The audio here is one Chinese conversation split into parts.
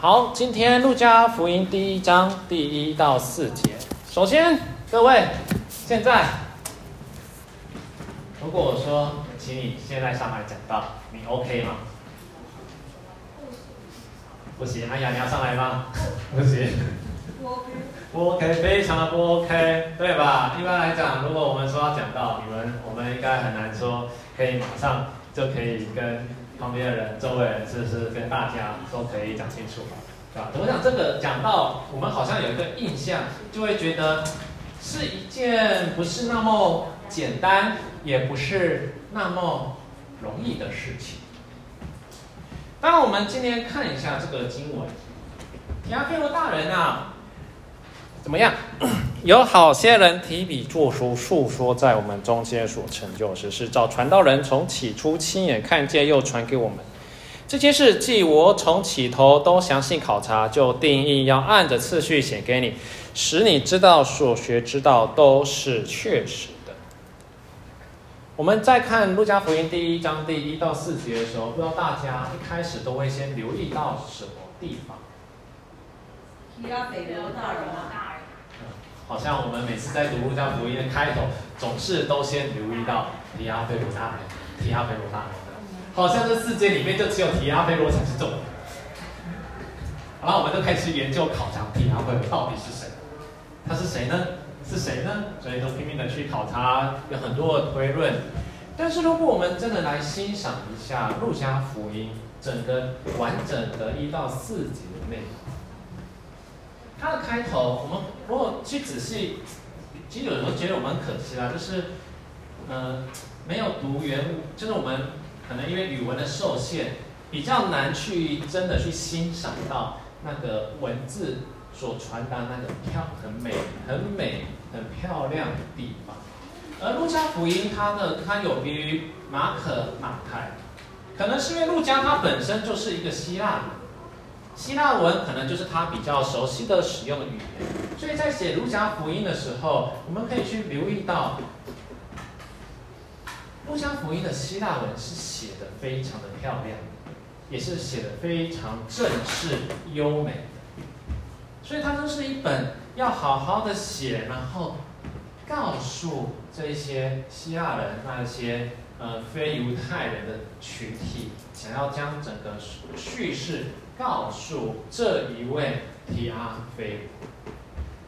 好，今天路加福音第一章第一到四节。首先，各位，现在如果我说，请你现在上来讲道，你 OK 吗？不行，哎呀，你要上来吗？不行。不 OK。不 OK，非常的不 OK，对吧？一般来讲，如果我们说要讲道，你们我们应该很难说可以马上就可以跟。旁边的人、周围人，是不是跟大家都可以讲清楚吧？对吧？我想这个讲到我们好像有一个印象，就会觉得是一件不是那么简单，也不是那么容易的事情。当，我们今天看一下这个经文，亚非罗大人啊，怎么样？有好些人提笔作书，述说在我们中间所成就的事，是照传道人从起初亲眼看见，又传给我们。这些事，既我从起头都详细考察，就定义要按着次序写给你，使你知道所学之道都是确实的。我们在看路加福音第一章第一到四节的时候，不知道大家一开始都会先留意到什么地方？提阿非罗大人啊。好像我们每次在读路加福音的开头，总是都先留意到提阿非罗大人，提阿非罗大人的，好像这世界里面就只有提阿非罗才是重点。然后我们就开始研究考察提阿非罗到底是谁，他是谁呢？是谁呢？所以都拼命的去考察，有很多的推论。但是如果我们真的来欣赏一下路加福音整个完整的一到四节的内容。它的开头，我们如果去仔细，其实有时候觉得我们很可惜啦，就是，呃，没有读原文，就是我们可能因为语文的受限，比较难去真的去欣赏到那个文字所传达那个漂很美、很美、很漂亮的地方。而路加福音它呢，它有别于马可、马太，可能是因为路加它本身就是一个希腊语。希腊文可能就是他比较熟悉的使用语言，所以在写路加福音的时候，我们可以去留意到，路加福音的希腊文是写的非常的漂亮，也是写的非常正式优美，所以它就是一本要好好的写，然后告诉这些希腊人那些呃非犹太人的群体，想要将整个叙事。告诉这一位提阿非，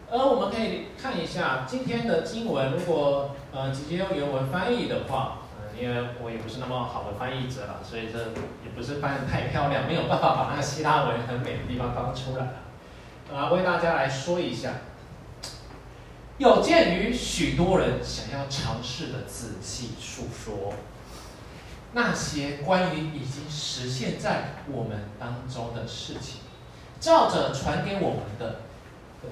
而我们可以看一下今天的经文，如果呃直接用原文翻译的话，呃，因为我也不是那么好的翻译者了，所以这也不是翻得太漂亮，没有办法把那个希腊文很美的地方翻出来了。呃，为大家来说一下，有鉴于许多人想要尝试的仔细述说。那些关于已经实现在我们当中的事情，照着传给我们的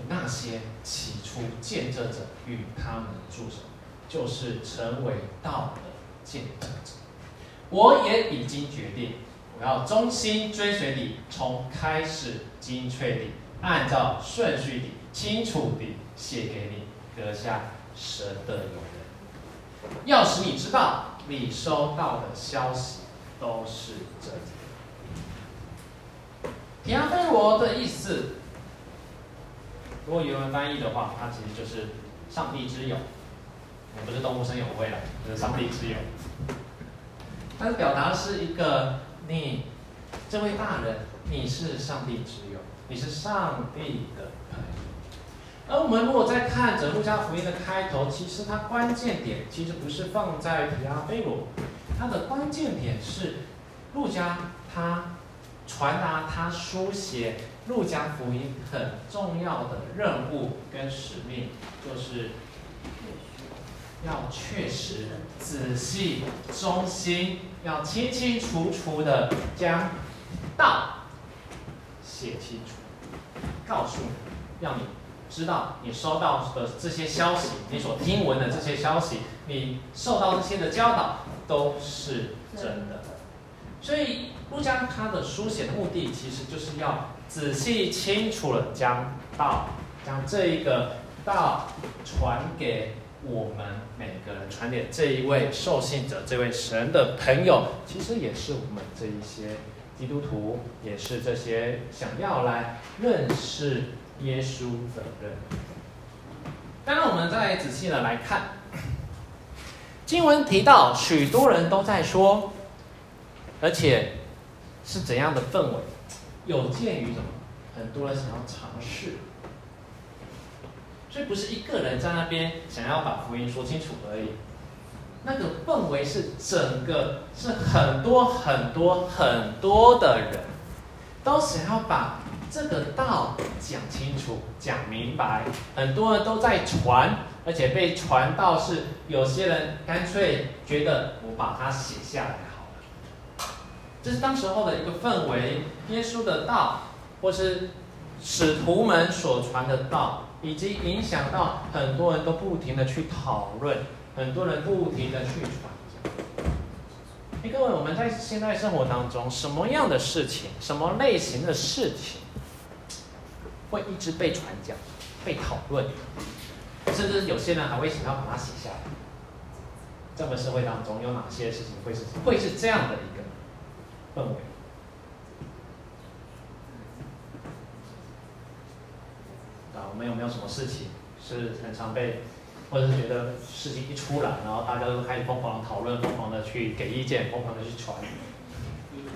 那些起初见证者与他们助手，就是成为道的见证者。我也已经决定，我要忠心追随你，从开始精确地按照顺序地清楚地写给你阁下神的友人，要使你知道。你收到的消息都是真的。提阿非罗的意思，如果原文翻译的话，它其实就是上帝之友，也不是动物生友会了，就是上帝之友。它的表达是一个你这位大人，你是上帝之友，你是上帝的朋友。而我们如果再看着路加福音的开头，其实它关键点其实不是放在提阿非罗，它的关键点是路加他传达他书写路加福音很重要的任务跟使命，就是要确实、仔细、忠心，要清清楚楚的将道写清楚，告诉你，让你。知道你收到的这些消息，你所听闻的这些消息，你受到这些的教导都是真的。所以，路加他的书写的目的，其实就是要仔细清楚的将道，将这一个道传给我们每个人，传给这一位受信者，这位神的朋友，其实也是我们这一些基督徒，也是这些想要来认识耶稣的人。当然，我们再仔细的来看，经文提到许多人都在说，而且是怎样的氛围？有鉴于什么？很多人想要尝试，所以不是一个人在那边想要把福音说清楚而已。那个氛围是整个，是很多很多很多的人都想要把。这个道讲清楚、讲明白，很多人都在传，而且被传到是有些人干脆觉得我把它写下来好了。这是当时候的一个氛围，耶稣的道，或是使徒们所传的道，以及影响到很多人都不停的去讨论，很多人不停的去传。哎，各位，我们在现在生活当中，什么样的事情，什么类型的事情？会一直被传讲、被讨论，甚至有些人还会想要把它写下来。这个社会当中有哪些事情会是会是这样的一个氛围？啊，我们有没有什么事情是很常被，或者是觉得事情一出来，然后大家都开始疯狂的讨论、疯狂的去给意见、疯狂的去传？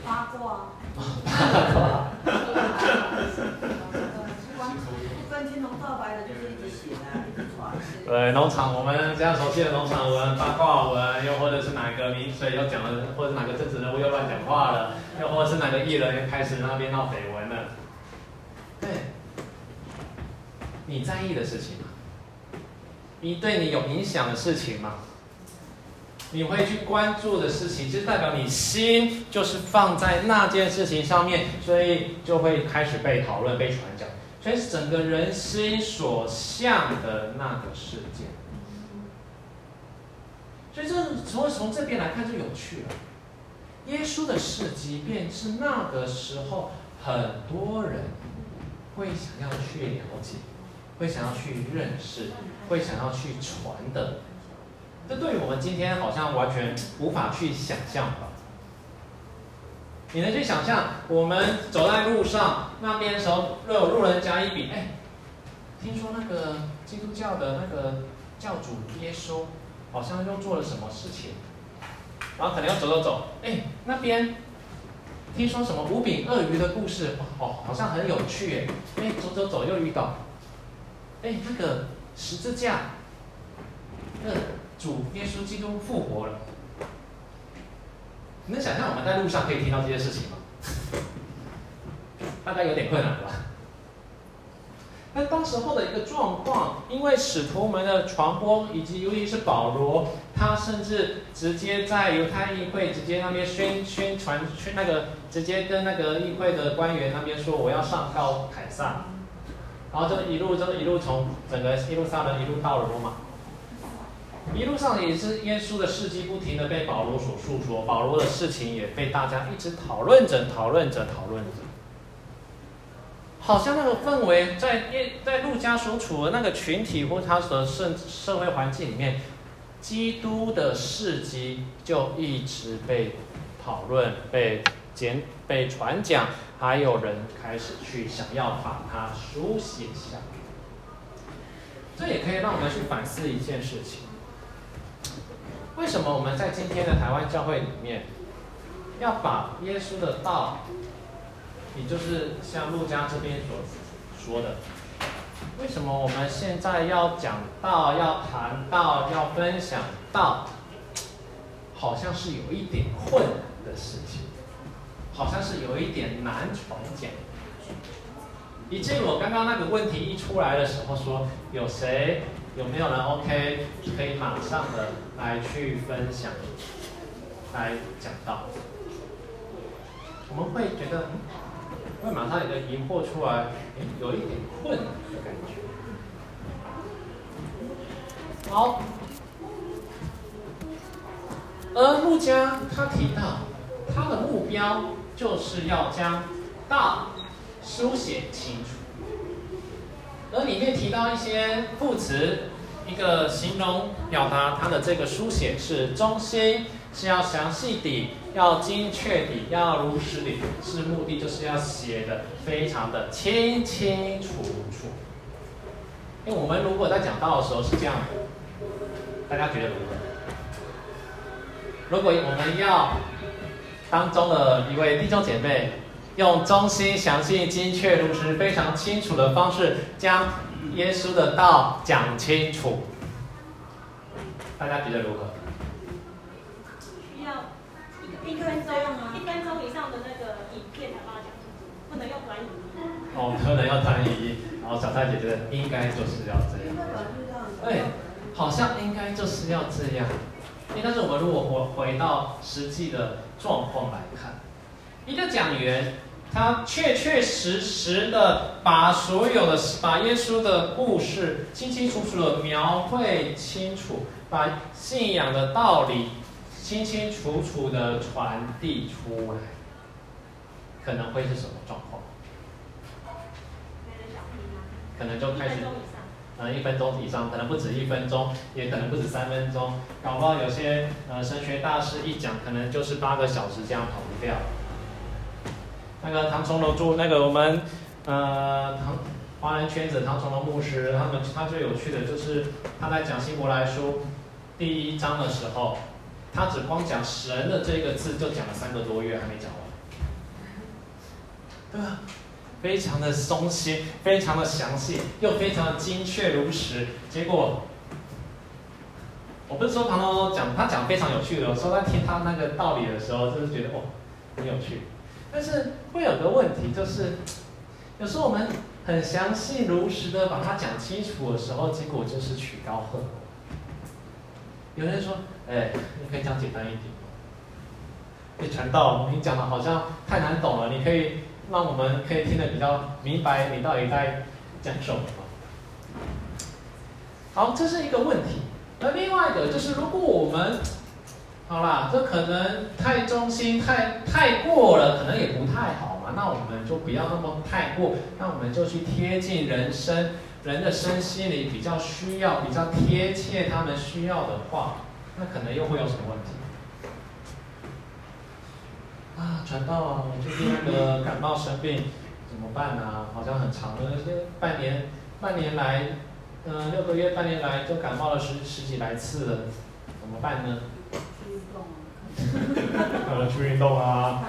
八卦。八卦。青红皂白的，就是一直写啊，对，农场，我们这样熟悉的农场文、八卦文，又或者是哪个名嘴又讲了，或者哪个政治人物又乱讲话了，又或者是哪个艺人又开始那边闹绯闻了。对，你在意的事情吗？你对你有影响的事情吗？你会去关注的事情，就代表你心就是放在那件事情上面，所以就会开始被讨论、被传讲。所以是整个人心所向的那个世界，所以这从从这边来看就有趣了。耶稣的事迹，便是那个时候很多人会想要去了解，会想要去认识，会想要去传的。这对于我们今天好像完全无法去想象吧。你能去想象，我们走在路上那边的时候，若有路人甲乙丙，哎，听说那个基督教的那个教主耶稣，好像又做了什么事情，然后可能要走走走，哎，那边听说什么五饼二鱼的故事，哦，好像很有趣，哎，哎，走走走又遇到，哎，那个十字架，那主耶稣基督复活了。你能想象我们在路上可以听到这些事情吗？大概有点困难吧。那当时候的一个状况，因为使徒们的传播，以及尤其是保罗，他甚至直接在犹太议会直接那边宣宣传，宣那个直接跟那个议会的官员那边说，我要上告凯撒，然后就一路就一路从整个一路上的一路到了罗马。一路上也是耶稣的事迹不停的被保罗所述说，保罗的事情也被大家一直讨论着、讨论着、讨论着，好像那个氛围在耶在路加所处的那个群体或他的社社会环境里面，基督的事迹就一直被讨论、被简、被传讲，还有人开始去想要把它书写下。这也可以让我们去反思一件事情。为什么我们在今天的台湾教会里面，要把耶稣的道，也就是像陆家这边所说的，为什么我们现在要讲道、要谈道、要分享道，好像是有一点困难的事情，好像是有一点难传讲。以至于我刚刚那个问题一出来的时候说，有谁？有没有人 OK 可以马上的来去分享，来讲到？我们会觉得，会马上有个疑惑出来，哎，有一点困的感觉。好，而路加他提到，他的目标就是要将道书写清楚。而里面提到一些副词，一个形容表达它的这个书写是中心，是要详细地要精确地，要如实地，是目的就是要写的非常的清清楚楚。因为我们如果在讲到的时候是这样的，大家觉得如何？如果我们要当中的一位弟兄姐妹，用中心、详细、精确、如实、非常清楚的方式，将耶稣的道讲清楚，大家觉得如何？需要一分钟吗，一分钟以上的那个影片才把它讲清楚，不能用短语音。哦，不能用短语音。然后小蔡姐觉得应该就是要这样。对，好像应该就是要这样。但是我们如果回回到实际的状况来看，一个讲员他确确实实的把所有的把耶稣的故事清清楚楚的描绘清楚，把信仰的道理清清楚楚的传递出来，可能会是什么状况？可能就开始。呃，一分钟以上，可能不止一分钟，也可能不止三分钟，搞不好有些呃神学大师一讲，可能就是八个小时这样跑不掉。那个唐崇荣住那个我们呃唐华人圈子唐崇荣牧师，他们他最有趣的就是他在讲希伯来书第一章的时候，他只光讲神的这个字就讲了三个多月还没讲完，对吧？非常的松懈，非常的详细，又非常的精确如实。结果，我不是说唐唐讲他讲非常有趣的，我说在听他那个道理的时候，就是觉得哦很有趣。但是会有个问题，就是有时候我们很详细如实的把它讲清楚的时候，结果就是曲高和寡。有人说，哎，你可以讲简单一点吗？你传道，你讲的好像太难懂了，你可以。让我们可以听得比较明白，你到底在讲什么？好，这是一个问题。那另外一个就是，如果我们好啦，这可能太中心、太太过了，可能也不太好嘛。那我们就不要那么太过，那我们就去贴近人生、人的身心里比较需要、比较贴切他们需要的话，那可能又会有什么问题？啊，传道啊！我最近那个感冒生病，怎么办呢、啊？好像很长的，半年半年来，嗯、呃，六个月半年来就感冒了十十几来次了，怎么办呢？去运动啊！呃，去运动啊！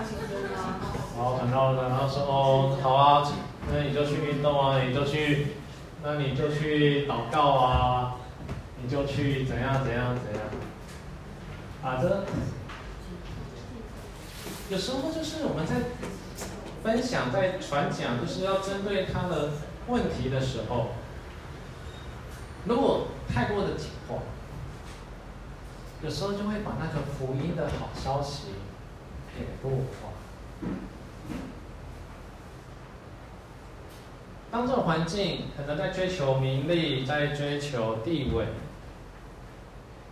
然后传道，然后说哦，好啊，那你就去运动啊，你就去，那你就去祷告啊，你就去怎样怎样怎样，啊这。有时候就是我们在分享、在传讲，就是要针对他的问题的时候，如果太过的紧迫，有时候就会把那个福音的好消息给弱化。当这种环境可能在追求名利，在追求地位。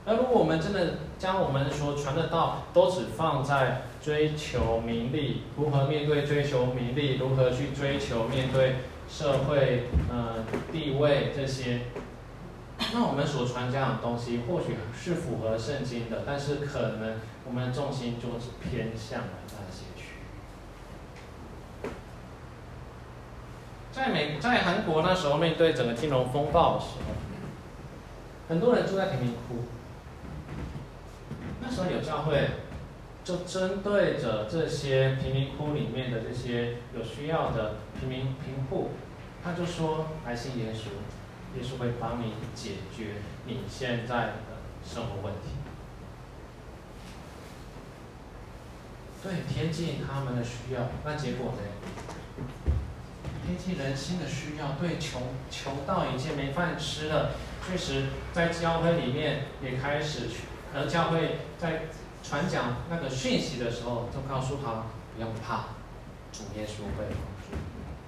而如果我们真的将我们所传的道都只放在追求名利，如何面对追求名利，如何去追求面对社会呃地位这些，那我们所传这样的东西或许是符合圣经的，但是可能我们的重心就是偏向了那些区域。在美在韩国那时候面对整个金融风暴的时候，很多人住在贫民窟。那时候有教会，就针对着这些贫民窟里面的这些有需要的贫民贫户，他就说：“来信耶稣，耶稣会帮你解决你现在的生活问题。”对，贴近他们的需要，那结果呢？贴近人心的需要，对，穷穷到已经没饭吃了，确实在教会里面也开始去。而教会在传讲那个讯息的时候，就告诉他不用怕，主耶稣会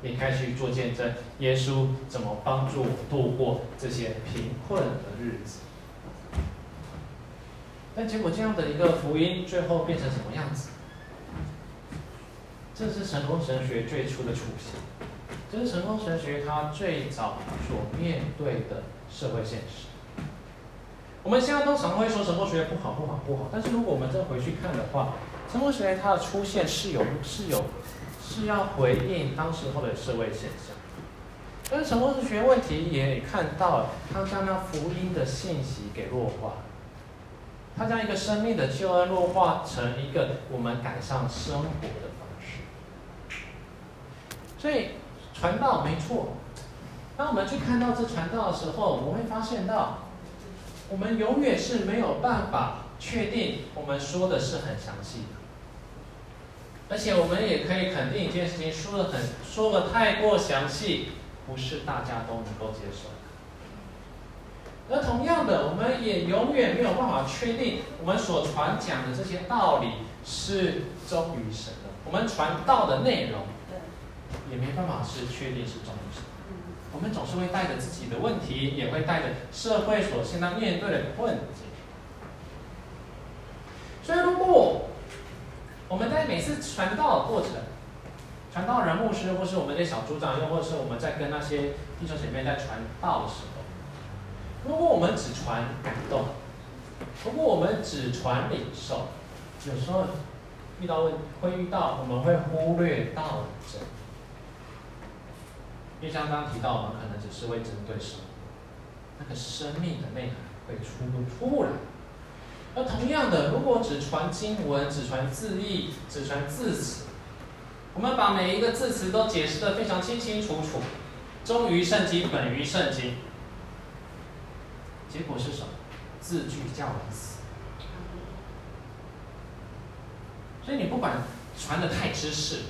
你。开始做见证，耶稣怎么帮助我度过这些贫困的日子。但结果这样的一个福音，最后变成什么样子？这是成功神学最初的雏形，这是成功神学它最早所面对的社会现实。我们现在都常会说神学不好不好不好，但是如果我们再回去看的话，成文学它的出现是有是有是要回应当时候的社会现象。但是成文学问题也看到，它将那福音的信息给弱化，它将一个生命的救恩弱化成一个我们改善生活的方式。所以传道没错，当我们去看到这传道的时候，我们会发现到，我们永远是没有办法确定我们说的是很详细的，而且我们也可以肯定一件事情，说的很说的太过详细。不是大家都能够接受的。而同样的，我们也永远没有办法确定我们所传讲的这些道理是忠于神的。我们传道的内容，也没办法是确定是忠于神。我们总是会带着自己的问题，也会带着社会所现在面对的困境。所以，如果我们在每次传道的过程，传道人、牧师，或是我们的小组长，又或是我们在跟那些弟兄姐妹在传道的时候，如果我们只传感动，如果我们只传领受，有时候遇到问会遇到，我们会忽略道理。因为像刚刚提到，我们可能只是会针对什么，那个生命的内涵会出不出来。而同样的，如果只传经文，只传字义，只传字词。我们把每一个字词都解释得非常清清楚楚，忠于圣经，本于圣经。结果是什么？字句叫人死。所以你不管传的太知识，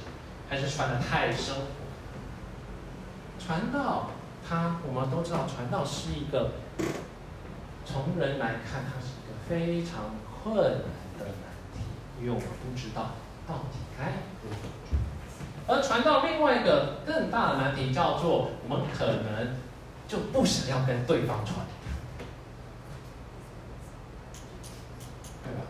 还是传的太生活，传道它，我们都知道，传道是一个从人来看，它是非常困难的难题，因为我们不知道到底该如何。而传到另外一个更大的难题叫做，我们可能就不想要跟对方传，对吧？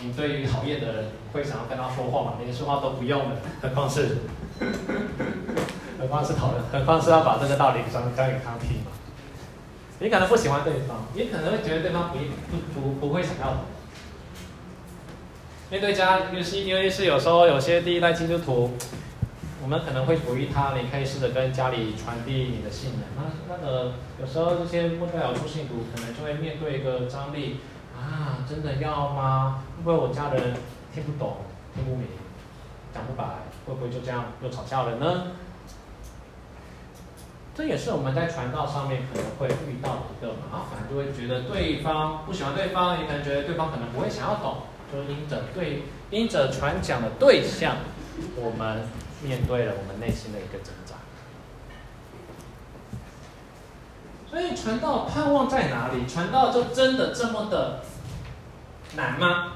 你对于讨厌的人会想要跟他说话吗？连说话都不用了，何况是，何况是讨论，何况是要把这个道理讲讲给他听嘛？你可能不喜欢对方，你可能会觉得对方不不不不会想要。面对家，尤其因为是有时候有些第一代基督徒，我们可能会鼓励他，你可以试着跟家里传递你的信仰。那那个有时候这些不太有出信徒，可能就会面对一个张力啊，真的要吗？会不会我家人听不懂、听不明、讲不白？会不会就这样又吵架了呢？这也是我们在传道上面可能会遇到的一个麻烦，就会觉得对方不喜欢对方，也可能觉得对方可能不会想要懂。就因着对，因着传讲的对象，我们面对了我们内心的一个挣扎。所以传道盼望在哪里？传道就真的这么的难吗？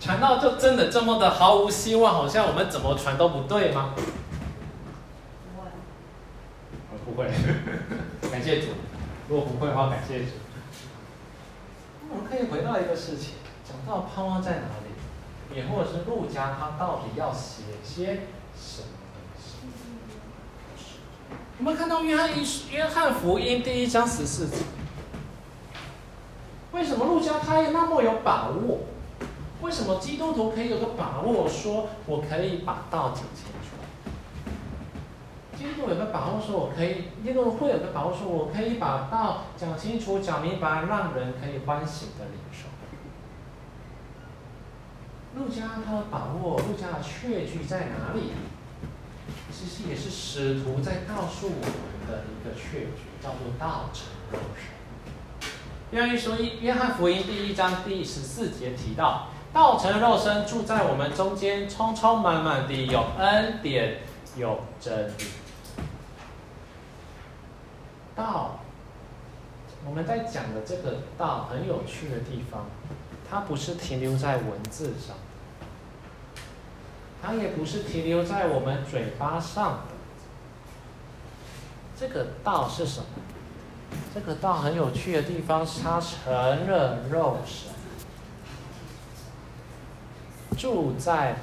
传道就真的这么的毫无希望？好像我们怎么传都不对吗？会，感谢主。如果不会的话，感谢主。我们可以回到一个事情。讲到盼望在哪里，也或者是路加他到底要写些什么东西？我们看到约翰一约翰福音第一章十四节，为什么路加他也那么有把握？为什么基督徒可以有个把握说，我可以把道讲清楚？基督有个把握说，我可以，基督会有个把握说，我可以把道讲清楚、讲明白，让人可以欢喜的领受。路加他的把握，路加的确据在哪里？其实也是使徒在告诉我们的一个确据，叫做道成肉身。约翰说一，约翰福音第一章第十四节提到，道成肉身住在我们中间，充充满满的有恩典，有真理。道，我们在讲的这个道很有趣的地方，它不是停留在文字上。它也不是停留在我们嘴巴上。这个道是什么？这个道很有趣的地方是它成了肉身，住在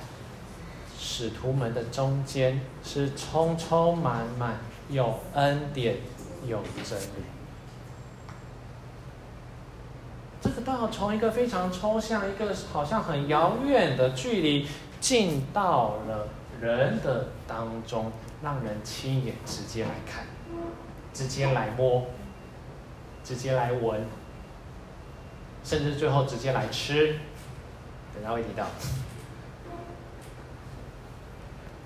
使徒们的中间，是充充满满有恩典有真理。这个道从一个非常抽象、一个好像很遥远的距离，进到了人的当中，让人亲眼直接来看，直接来摸，直接来闻，甚至最后直接来吃。等下会提到。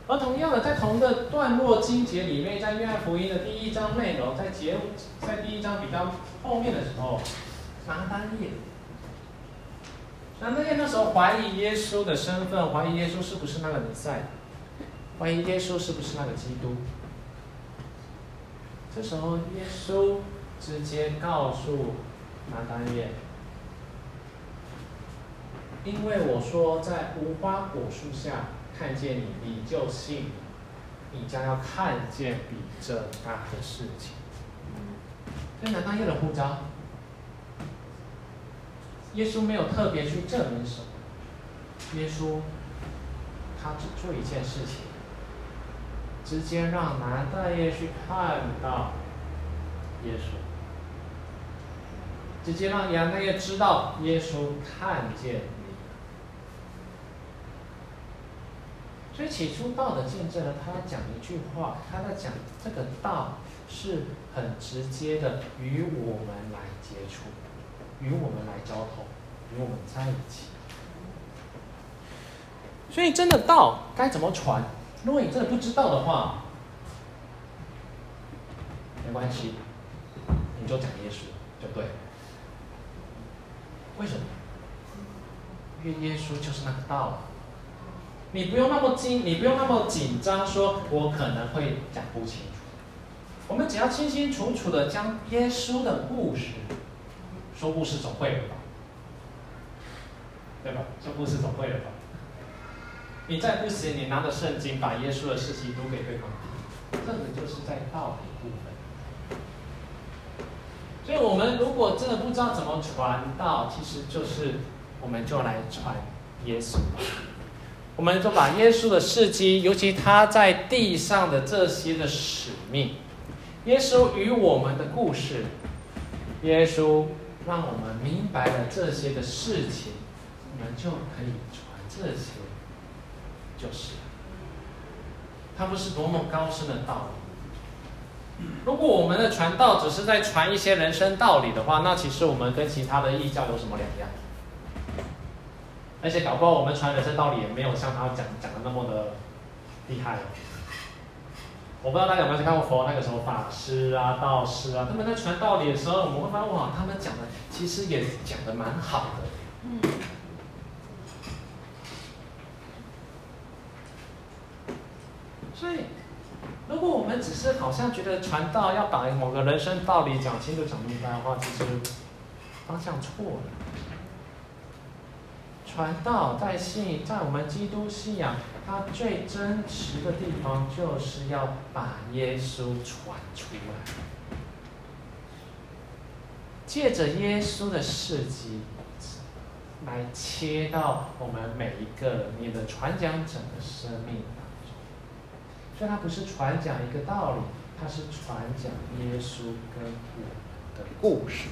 而同样的，在同一个段落经节里面，在约翰福音的第一章内容，在节在第一章比较后面的时候，拿单叶，拿单叶那时候怀疑耶稣的身份，怀疑耶稣是不是那个弥赛，怀疑耶稣是不是那个基督。这时候，耶稣直接告诉拿单叶，因为我说在无花果树下。看见你，你就信，你将要看见比这大的事情。这拿单业的呼召，耶稣没有特别去证明什么，耶稣他只做一件事情，直接让拿单业去看到耶稣，直接让拿单业知道耶稣看见。所以起初道的见证呢，他讲一句话，他在讲这个道是很直接的与我们来接触，与我们来交通，与我们在一起。所以真的道该怎么传？如果你真的不知道的话，没关系，你就讲耶稣就对。为什么？因为耶稣就是那个道。你不用那么紧，你不用那么紧张，说我可能会讲不清楚。我们只要清清楚楚的将耶稣的故事，说故事总会了吧？对吧？说故事总会了吧？你再不行，你拿着圣经把耶稣的事情读给对方听，这个就是在道的部分。所以，我们如果真的不知道怎么传道，其实就是我们就来传耶稣吧。我们就把耶稣的事迹，尤其他在地上的这些的使命，耶稣与我们的故事，耶稣让我们明白了这些的事情，我们就可以传这些，就是。它不是多么高深的道理。如果我们的传道只是在传一些人生道理的话，那其实我们跟其他的异教有什么两样？而且搞不好我们传人生道理也没有像他讲讲的那么的厉害。我不知道大家有没有去看过佛那个时候法师啊、道士啊，他们在传道理的时候，我们会发现哇，他们讲的其实也讲的蛮好的。嗯。所以，如果我们只是好像觉得传道要把某个人生道理讲清楚、讲明白的话，其实方向错了。传道在信，在我们基督信仰，它最真实的地方，就是要把耶稣传出来，借着耶稣的事迹，来切到我们每一个你的传讲者的生命当中。所以，它不是传讲一个道理，它是传讲耶稣跟我们的故事。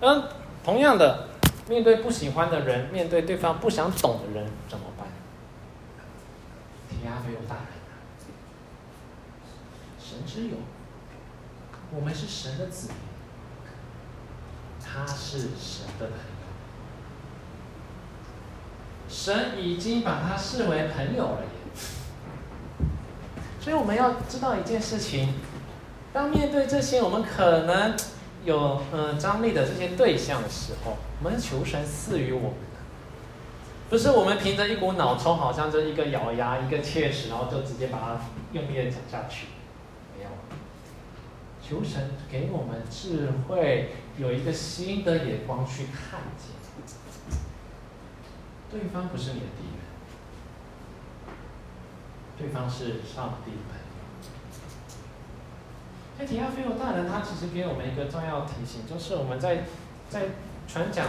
嗯。同样的，面对不喜欢的人，面对对方不想懂的人，怎么办？提阿非欧大人，神之友，我们是神的子民，他是神的朋友，神已经把他视为朋友了耶。所以我们要知道一件事情，当面对这些，我们可能。有嗯张力的这些对象的时候，我们求神赐予我们的，不是我们凭着一股脑冲，好像这一个咬牙一个切齿，然后就直接把它用力的讲下去，没有。求神给我们智慧，有一个新的眼光去看见，对方不是你的敌人，对方是上帝。在提阿非欧大人，他其实给我们一个重要提醒，就是我们在在传讲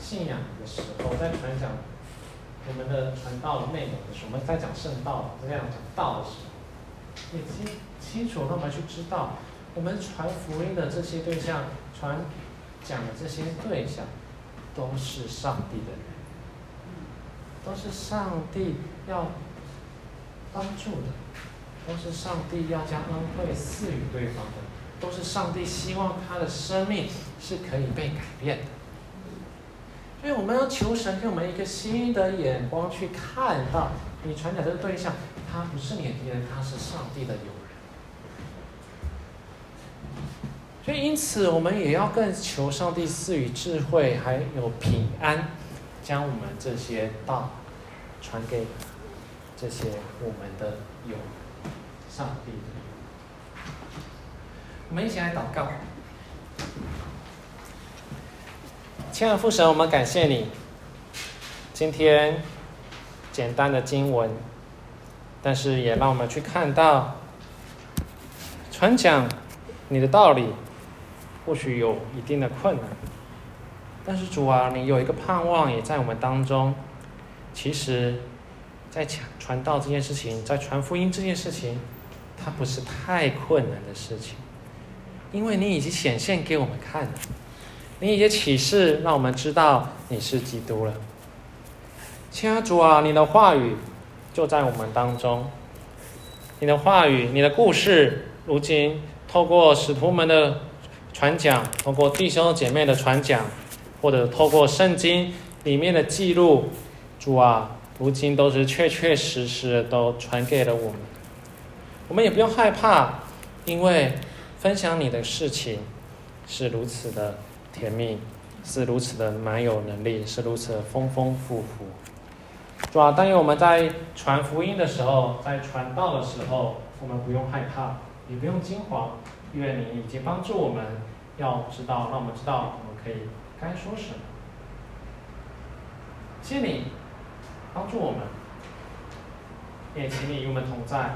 信仰的时候，在传讲我们的传道内容的时候，我们在讲圣道，在讲讲道的时候，也清清楚那么去知道，我们传福音的这些对象，传讲的这些对象，都是上帝的人，都是上帝要帮助的，都是上帝要将恩惠赐予对方的，都是上帝希望他的生命是可以被改变的。所以我们要求神给我们一个新的眼光，去看到你传讲这个对象，他不是你的敌人，他是上帝的友人。所以，因此，我们也要更求上帝赐予智慧，还有平安，将我们这些道传给这些我们的友，上帝。我们一起来祷告。亲爱的父神，我们感谢你，今天简单的经文，但是也让我们去看到传讲你的道理。或许有一定的困难，但是主啊，你有一个盼望也在我们当中。其实，在讲传道这件事情，在传福音这件事情，它不是太困难的事情，因为你已经显现给我们看了，你已经启示让我们知道你是基督了。亲爱的主啊，你的话语就在我们当中，你的话语，你的故事，如今透过使徒们的。传讲，通过弟兄姐妹的传讲，或者透过圣经里面的记录，主啊，如今都是确确实实都传给了我们。我们也不用害怕，因为分享你的事情是如此的甜蜜，是如此的蛮有能力，是如此的丰丰富富。主啊，但愿我们在传福音的时候，在传道的时候，我们不用害怕，也不用惊慌。愿你已经帮助我们，要知道，让我们知道我们可以该说什么。谢你帮助我们，也请你与我们同在。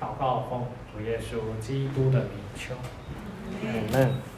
祷告奉主耶稣基督的名求，阿门。